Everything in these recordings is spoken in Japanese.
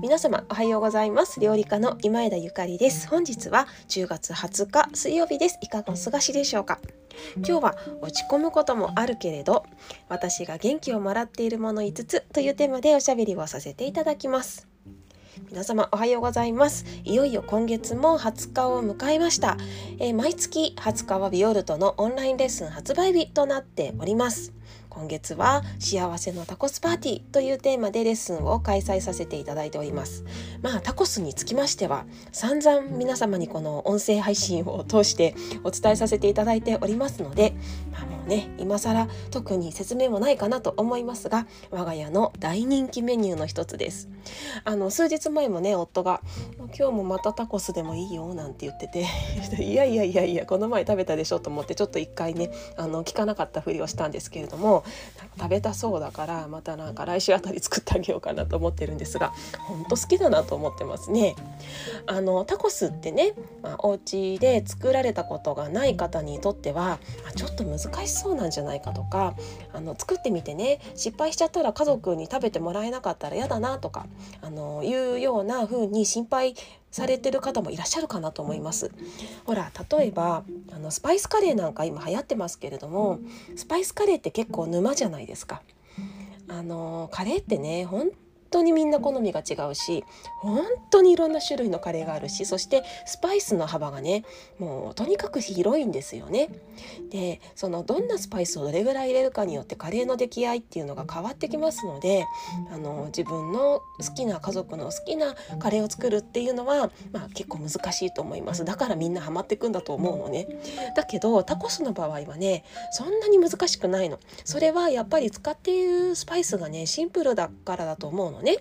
皆様おはようございます。料理家の今枝ゆかりです。本日は10月20日水曜日です。いかがお過ごしでしょうか？今日は落ち込むこともあるけれど私が元気をもらっているもの5つというテーマでおしゃべりをさせていただきます。皆様おはようございます。いよいよ今月も20日を迎えました、えー、毎月20日はビオルトのオンラインレッスン発売日となっております。今月は幸せのタコスパーティーというテーマでレッスンを開催させていただいております。まあタコスにつきましては散々皆様にこの音声配信を通してお伝えさせていただいておりますので、まあ、もうね今更特に説明もないかなと思いますが我が家の大人気メニューの一つです。あの数日前もね夫が今日もまたタコスでもいいよなんて言ってて いやいやいやいやこの前食べたでしょと思ってちょっと一回ねあの聞かなかったふりをしたんですけれども食べたそうだからまたなんか来週あたり作ってあげようかなと思ってるんですが本当好きだなと思ってますね。あのタコスってね、まあ、お家で作られたことがない方にとってはちょっと難しそうなんじゃないかとかあの作ってみてね失敗しちゃったら家族に食べてもらえなかったら嫌だなとかあのいうような風に心配されてる方もいらっしゃるかなと思います。ほら例えばあのスパイスカレーなんか今流行ってますけれどもスパイスカレーって結構沼じゃないですか。あのカレーってね本当にみんな好みが違うし本当にいろんな種類のカレーがあるしそしてスパイスの幅がねもうとにかく広いんですよね。でそのどんなスパイスをどれぐらい入れるかによってカレーの出来合いっていうのが変わってきますのであの自分の好きな家族の好きなカレーを作るっていうのは、まあ、結構難しいと思いますだからみんなハマっていくんだと思うのね。だけどタコスの場合はねそんなに難しくないの。それはやっぱり使っているスパイスがねシンプルだからだと思うのね。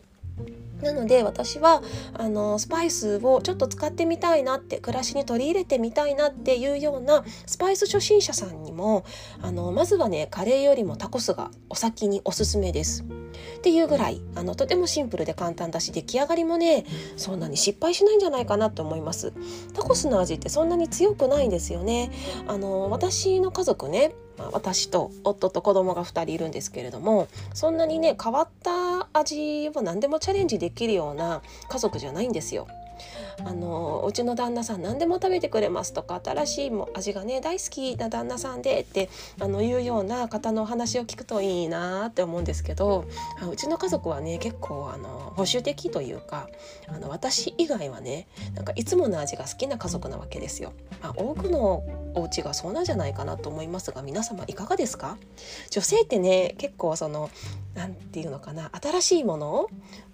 なので私はあのスパイスをちょっと使ってみたいなって暮らしに取り入れてみたいなっていうようなスパイス初心者さんにもあのまずはねカレーよりもタコスがお先におすすめです。っていうぐらいあのとてもシンプルで簡単だし出来上がりもねそんなに失敗しないんじゃないかなと思います。タコスの味ってそんなに強くないんですよね。あの私の家族ねまあ、私と夫と子供が2人いるんですけれどもそんなにね変わった味を何でもチャレンジできるような家族じゃないんですよ。あのうちの旦那さん何でも食べてくれますとか新しいも味がね大好きな旦那さんでってあのいうような方のお話を聞くといいなって思うんですけどうちの家族はね結構あの保守的というかあの私以外はねなんかいつもの味が好きな家族なわけですよ。まあ、多くのお家がそうなんじゃないかなと思いますが皆様いかがですか？女性ってね結構その何て言うのかな新しいもの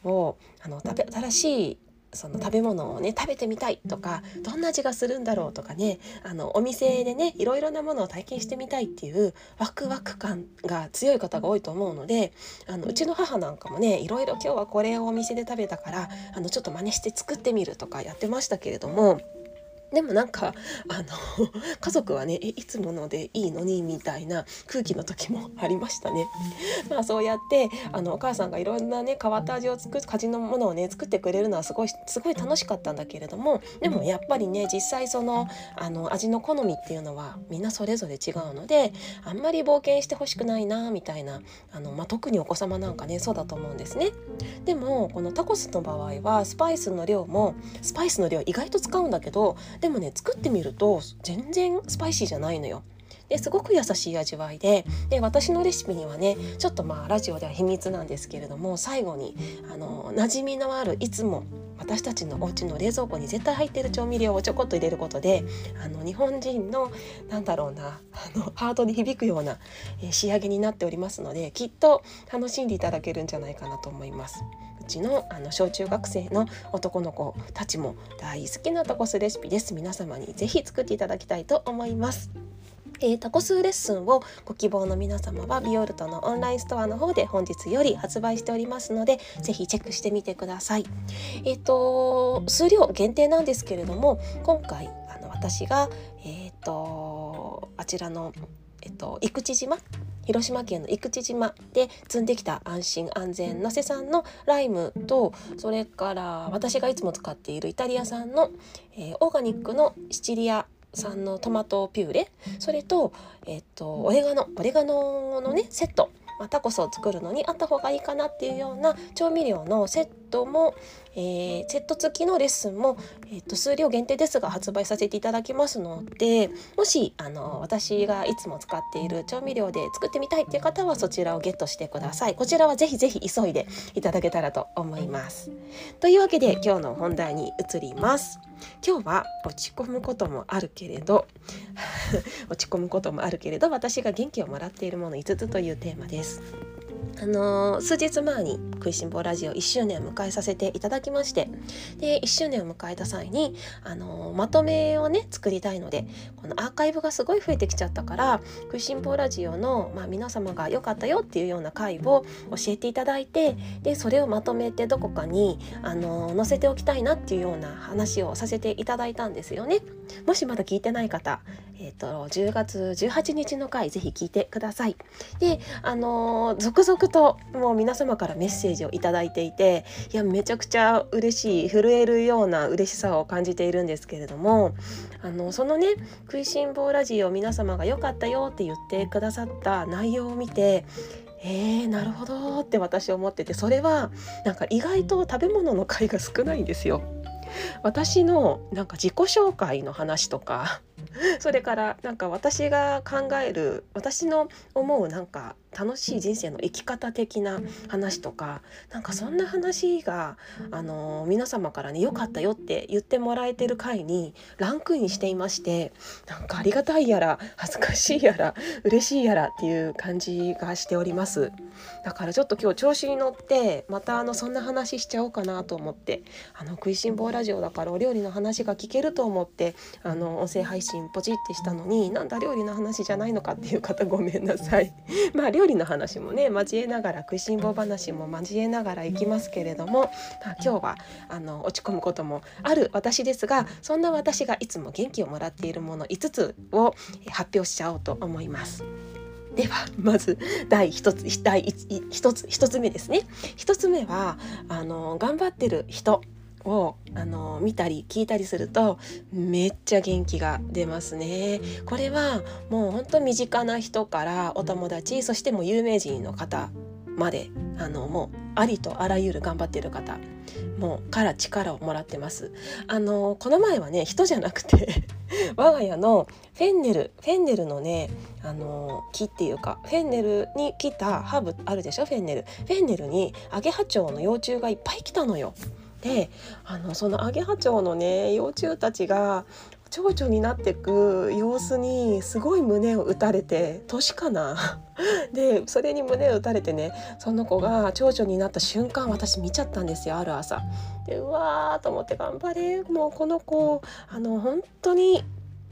をあの食べ新しいその食べ物をね食べてみたいとかどんな味がするんだろうとかねあのお店でねいろいろなものを体験してみたいっていうワクワク感が強い方が多いと思うのであのうちの母なんかもねいろいろ今日はこれをお店で食べたからあのちょっと真似して作ってみるとかやってましたけれどもでもなんかあの 家族はねいつものでいいのにみたいな空気の時もありましたね。まあそうやってあのお母さんがいろんなね変わった味を作る味のものをね作ってくれるのはすごいすごい楽しかったんだけれどもでもやっぱりね実際そのあの味の好みっていうのはみんなそれぞれ違うのであんまり冒険してほしくないなみたいなあの、まあ、特にお子様なんかねそうだと思うんですね。でもこのタコスの場合はスパイスの量もスパイスの量意外と使うんだけどでもね作ってみると全然スパイシーじゃないのよ。ですごく優しい味わいでで私のレシピにはねちょっとまあラジオでは秘密なんですけれども最後にあの馴染みのあるいつも私たちのお家の冷蔵庫に絶対入ってる調味料をちょこっと入れることであの日本人のなんだろうなあのハートに響くような、え、仕上げになっておりますのできっと楽しんでいただけるんじゃないかなと思います。ちのあの小中学生の男の子たちも大好きなタコスレシピです皆様にぜひ作っていただきたいと思いますえー、タコスレッスンをご希望の皆様はビオルトのオンラインストアの方で本日より発売しておりますのでぜひチェックしてみてください。えっ、ー、と数量限定なんですけれども今回あの私がえっ、ー、とあちらのえっと、生口島広島県の生口島で積んできた安心安全なせさんのライムとそれから私がいつも使っているイタリア産の、えー、オーガニックのシチリア産のトマトピューレそれと,、えーと、オレガノオレガノのねセットまタコスを作るのにあった方がいいかなっていうような調味料のセットも、えー、セット付きのレッスンも、えーと、数量限定ですが発売させていただきますのでもしあの私がいつも使っている調味料で作ってみたいっていう方はそちらをゲットしてください。こちらはぜひぜひ急いでいただけたらと思います。というわけで今日の本題に移ります。今日は落ち込むこともあるけれど 落ち込むこともあるけれど私が元気をもらっているもの5つというテーマです。あのー、数日前に「食いしん坊ラジオ」1周年を迎えさせていただきましてで1周年を迎えた際に、あのー、まとめをね作りたいのでこのアーカイブがすごい増えてきちゃったから「食いしん坊ラジオの」まあ、皆様が良かったよっていうような回を教えていただいてでそれをまとめてどこかに、あのー、載せておきたいなっていうような話をさせていただいたんですよね。もしまだ聞いてない方、えーと、10月18日の回ぜひ聞いてください。であの続々ともう皆様からメッセージを頂いていていやめちゃくちゃ嬉しい震えるような嬉しさを感じているんですけれどもあのそのね「食いしん坊ラジオ」皆様が良かったよって言ってくださった内容を見てえー、なるほどって私思っててそれはなんか意外と食べ物の回が少ないんですよ。私のなんか自己紹介の話とかそれからなんか私が考える私の思うなんか楽しい人生の生き方的な話とかなんかそんな話が、あの皆様からね良かったよって言ってもらえてる回にランクインしていましてなんかありがたいやら恥ずかしいやら嬉しいやらっていう感じがしております。だからちょっと今日調子に乗ってまたあのそんな話しちゃおうかなと思ってあの食いしん坊ラジオだからお料理の話が聞けると思ってあの音声配信ポチってしたのになんだ料理の話じゃないのかっていう方ごめんなさい。ま あ料理の話もね交えながら食いしん坊話も交えながらいきますけれども、まあ、今日はあの落ち込むこともある私ですがそんな私がいつも元気をもらっているもの5つを発表しちゃおうと思います。ではまず第一つ第一つ一つ目ですね一つ目はあの頑張ってる人をあの見たり聞いたりするとめっちゃ元気が出ますね。これはもう本当身近な人からお友達そしてもう有名人の方まであのもうありとあらゆる頑張ってる方もうから力をもらってます。あのこの前はね人じゃなくて 我が家のフェンネルフェンネルのねあの木っていうかフェンネルに来たハーブあるでしょ？フェンネルフェンネルにアゲハチョウの幼虫がいっぱい来たのよ。であのそのアゲハチョウのね幼虫たちが蝶々になってく様子にすごい胸を打たれて年かな？でそれに胸を打たれてねその子が蝶々になった瞬間私見ちゃったんですよある朝。でうわーと思って頑張れもうこの子あの本当に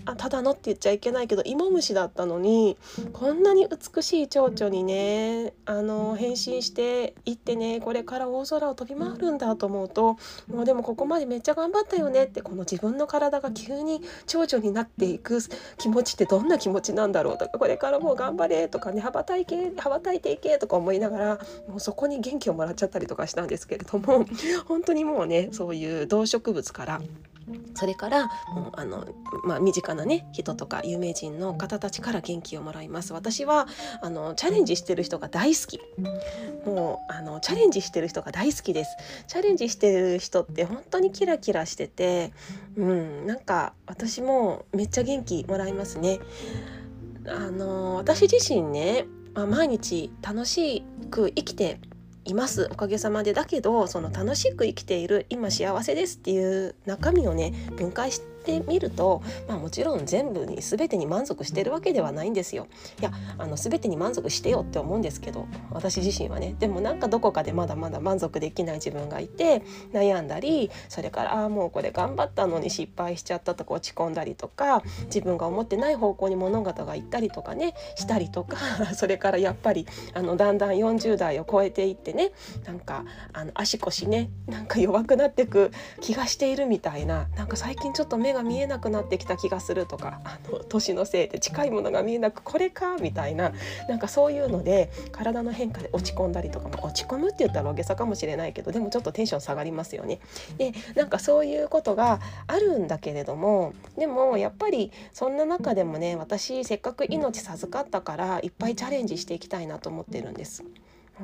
あただのって言っちゃいけないけど芋虫だったのにこんなに美しい蝶々にねあの変身していってねこれから大空を飛び回るんだと思うともうでもここまでめっちゃ頑張ったよねってこの自分の体が急に蝶々になっていく気持ちってどんな気持ちなんだろうとかこれからもう頑張れとかね羽ばたいけ羽ばたいていけとか思いながらもうそこに元気をもらっちゃったりとかしたんですけれども本当にもうねそういう動植物からそれからもうあの、まあ、身近なね人とか有名人の方たちから元気をもらいます。私はあのチャレンジしてる人が大好き。もうあのチャレンジしてる人が大好きです。チャレンジしてる人って本当にキラキラしててうんなんか私もめっちゃ元気もらいますね。あの私自身ね、まあ、毎日楽しく生きています。おかげさまでだけどその楽しく生きている今幸せですっていう中身をね分解してってみると、まあ、もちろん全部に全てに満足してるわけではないんですよ。いやあの全てに満足してよって思うんですけど私自身はねでもなんかどこかでまだまだ満足できない自分がいて悩んだりそれからああもうこれ頑張ったのに失敗しちゃったとか落ち込んだりとか自分が思ってない方向に物事が行ったりとかねしたりとか それからやっぱりあのだんだん40代を超えていってねなんかあの足腰ねなんか弱くなってく気がしているみたいななんか最近ちょっと目が見えなくなってきた気がするとかあの年のせいで近いものが見えなくこれかみたいななんかそういうので体の変化で落ち込んだりとか、まあ、落ち込むって言ったら大げさかもしれないけどでもちょっとテンション下がりますよね。でなんかそういうことがあるんだけれどもでもやっぱりそんな中でもね私せっかく命授かったからいっぱいチャレンジしていきたいなと思ってるんです。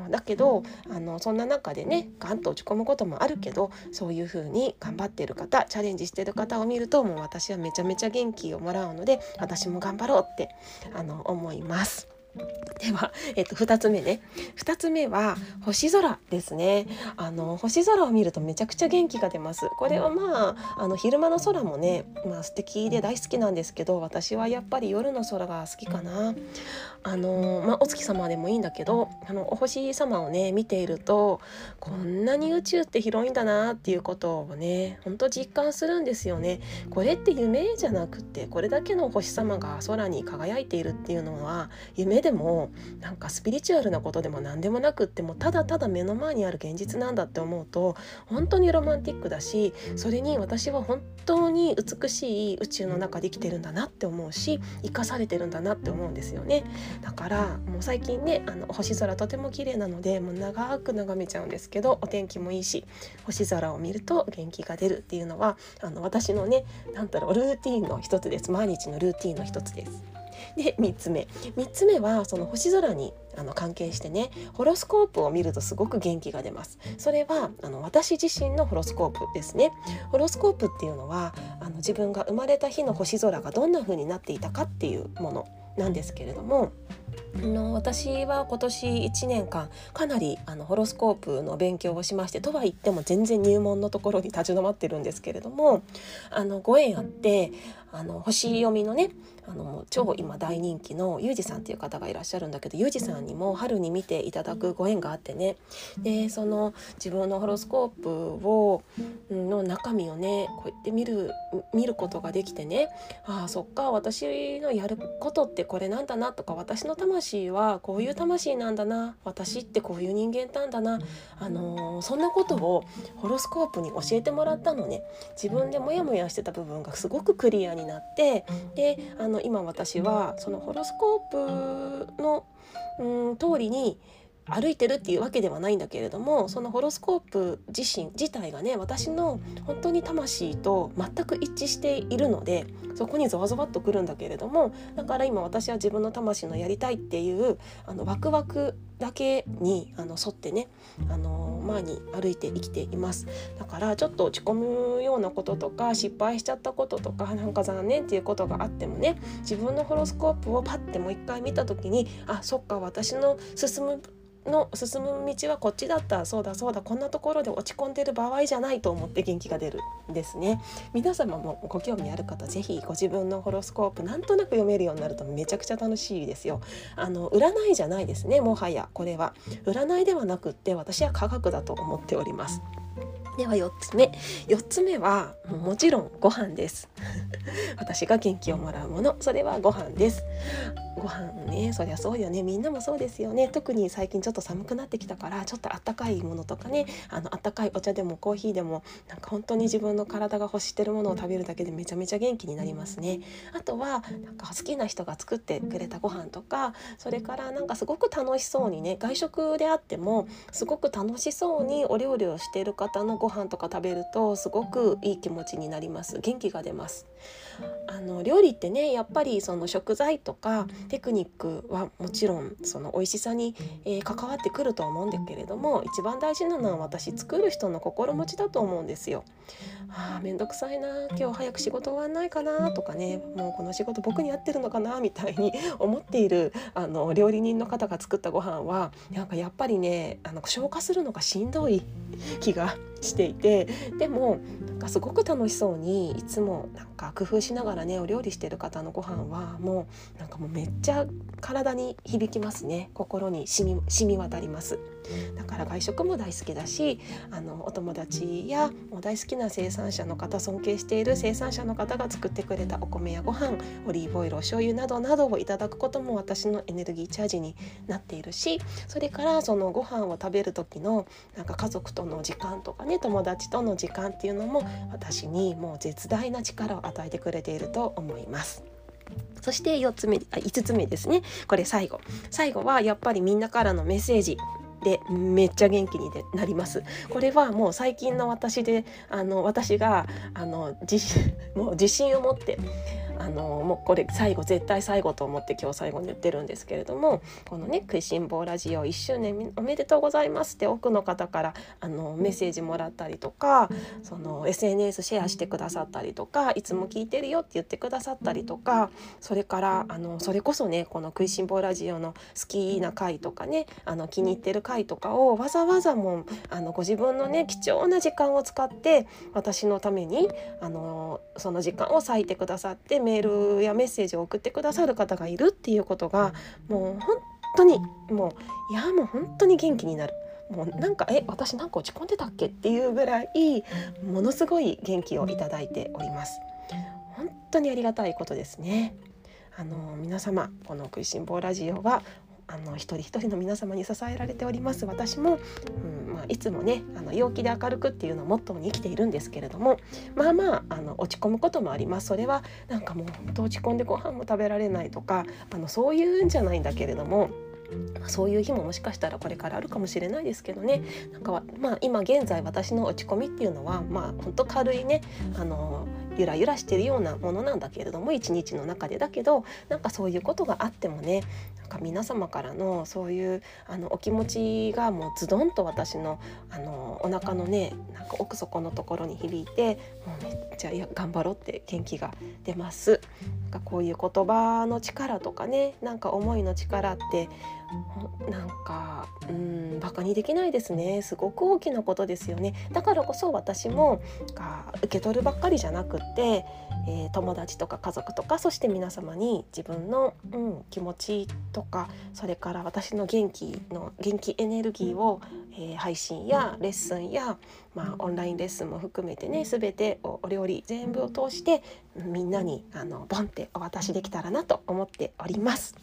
だけどあのそんな中でねガンと落ち込むこともあるけどそういう風に頑張ってる方チャレンジしてる方を見るともう私はめちゃめちゃ元気をもらうので私も頑張ろうってあの思います。では、えっと、2つ目ね。2つ目は星空ですね。あの星空を見るとめちゃくちゃ元気が出ます。これはまああの昼間の空もね、まあ、素敵で大好きなんですけど私はやっぱり夜の空が好きかな。あの、まあ、お月様でもいいんだけどあのお星様をね見ているとこんなに宇宙って広いんだなっていうことをねほんと実感するんですよね。これって夢じゃなくてこれだけの星様が空に輝いているっていうのは夢でもなんかスピリチュアルなことでも何でもなくってもただただ目の前にある現実なんだって思うと本当にロマンティックだしそれに私は本当に美しい宇宙の中で生きてるんだなって思うし生かされてるんだなって思うんですよねだからもう最近ねあの星空とても綺麗なのでもう長く眺めちゃうんですけどお天気もいいし星空を見ると元気が出るっていうのはあの私のね何だろうルーティンの一つです毎日のルーティンの一つです。で3つ目。3つ目はその星空にあの関係してねホロスコープを見るとすごく元気が出ます。それはあの私自身のホロスコープですね。ホロスコープっていうのはあの自分が生まれた日の星空がどんな風になっていたかっていうものなんですけれどもの私は今年1年間かなりあのホロスコープの勉強をしましてとは言っても全然入門のところに立ち止まってるんですけれどもあのご縁あってあの星読みのねあの超今大人気のユージさんっていう方がいらっしゃるんだけどユージさんにも春に見ていただくご縁があってね。でその自分のホロスコープをの中身をねこうやって見る見ることができてね。ああそっか私のやることってこれなんだなとか私の魂はこういう魂なんだな。私ってこういう人間なんだな、あの、そんなことをホロスコープに教えてもらったのね。自分でモヤモヤしてた部分がすごくクリアにになってであの今私はそのホロスコープのうん通りに歩いてるっていうわけではないんだけれどもそのホロスコープ自身自体がね私の本当に魂と全く一致しているのでそこにゾワゾワっとくるんだけれどもだから今私は自分の魂のやりたいっていうあのワクワクだけにあの沿ってねあの前に歩いて生きています。だからちょっと落ち込むようなこととか失敗しちゃったこととかなんか残念っていうことがあってもね自分のホロスコープをパッてもう一回見た時にあそっか私の進むの進む道はこっちだったそうだそうだこんなところで落ち込んでる場合じゃないと思って元気が出るんですね。皆様もご興味ある方是非ご自分のホロスコープなんとなく読めるようになるとめちゃくちゃ楽しいですよ。あの占いじゃないですねもはやこれは。占いではなくって私は科学だと思っております。では4つ目。4つ目はもちろんご飯です。私が元気をもらうものそれはご飯です。ご飯ねそりゃそうよね。みんなもそうですよね。特に最近ちょっと寒くなってきたからちょっとあったかいものとかねあのあったかいお茶でもコーヒーでもなんか本当に自分の体が欲してるものを食べるだけでめちゃめちゃ元気になりますね。あとはなんか好きな人が作ってくれたご飯とかそれからなんかすごく楽しそうにね外食であってもすごく楽しそうにお料理をしている方のご飯とか食べるとすごくいい気持ちになります。元気が出ます。あの料理ってねやっぱりその食材とかテクニックはもちろんその美味しさに、えー、関わってくると思うんだけれども一番大事なのは私作る人の心持ちだと思うんですよ。あーめんどくさいな今日早く仕事終わんないかなとかねもうこの仕事僕に合ってるのかなみたいに 思っているあの料理人の方が作ったご飯はなんかやっぱりねあの消化するのがしんどい気がしていてでもなんかすごく楽しそうにいつもなんか工夫しながらねお料理してる方のご飯はもうなんかもうめっちゃ体に響きますね心に染み染み渡ります。だから外食も大好きだしあのお友達やもう大好きな生産者の方尊敬している生産者の方が作ってくれたお米やご飯オリーブオイルお醤油などなどをいただくことも私のエネルギーチャージになっているしそれからそのご飯を食べる時のなんか家族との時間とかね友達との時間っていうのも私にもう絶大な力を与えてくれていると思います。そして4つ目あ5つ目ですね。これ最後。最後はやっぱりみんなからのメッセージ。でめっちゃ元気になります。これはもう最近の私であの私があの自信 もう自信を持ってあのもうこれ最後絶対最後と思って今日最後に言ってるんですけれどもこのね「食いしん坊ラジオ1周年おめでとうございます」って多くの方からあのメッセージもらったりとかその SNS シェアしてくださったりとかいつも聞いてるよって言ってくださったりとかそれからあのそれこそねこの「食いしん坊ラジオ」の好きな回とかねあの気に入ってる回とかをわざわざもうあのご自分のね貴重な時間を使って私のためにあのその時間を割いてくださってメールやメッセージを送ってくださる方がいるっていうことがもう本当にもういやもう本当に元気になる。もうなんかえ私なんか落ち込んでたっけっていうぐらいものすごい元気をいただいております。本当にありがたいことですね。あの皆様この「食いしん坊ラジオは」あの一人一人の皆様に支えられております私も、うんあ、いつもねあの陽気で明るくっていうのをモットーに生きているんですけれどもまあまああの落ち込むこともありますそれはなんかもう本当落ち込んでご飯も食べられないとかあのそういうんじゃないんだけれども。そういう日ももしかしたらこれからあるかもしれないですけどねなんかまあ今現在私の落ち込みっていうのはまあ本当軽いねあのゆらゆらしてるようなものなんだけれども一日の中でだけどなんかそういうことがあってもねか皆様からのそういうあのお気持ちがもうズドンと私のあのお腹のねなんか奥底のところに響いてもうめっちゃいや頑張ろうって元気が出ます。なんかこういう言葉の力とかねなんか思いの力ってなんかうんバカにできないですねすごく大きなことですよねだからこそ私もが受け取るばっかりじゃなくって、えー、友達とか家族とかそして皆様に自分の、うん、気持ちとかそれから私の元気の元気エネルギーを、えー、配信やレッスンや、まあ、オンラインレッスンも含めてね全てお料理全部を通してみんなにあのボンってお渡しできたらなと思っております。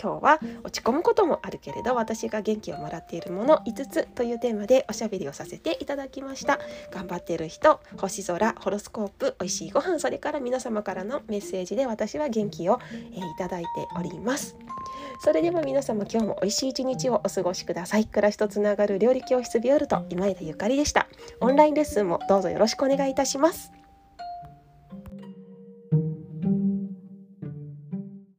今日は落ち込むこともあるけれど私が元気をもらっているもの5つというテーマでおしゃべりをさせていただきました。頑張っている人星空ホロスコープ美味しいご飯それから皆様からのメッセージで私は元気を、えー、いただいております。それでは皆様今日も美味しい一日をお過ごしください。暮らしとつながる料理教室ビオルト今枝ゆかりでした。オンラインレッスンもどうぞよろしくお願いいたします。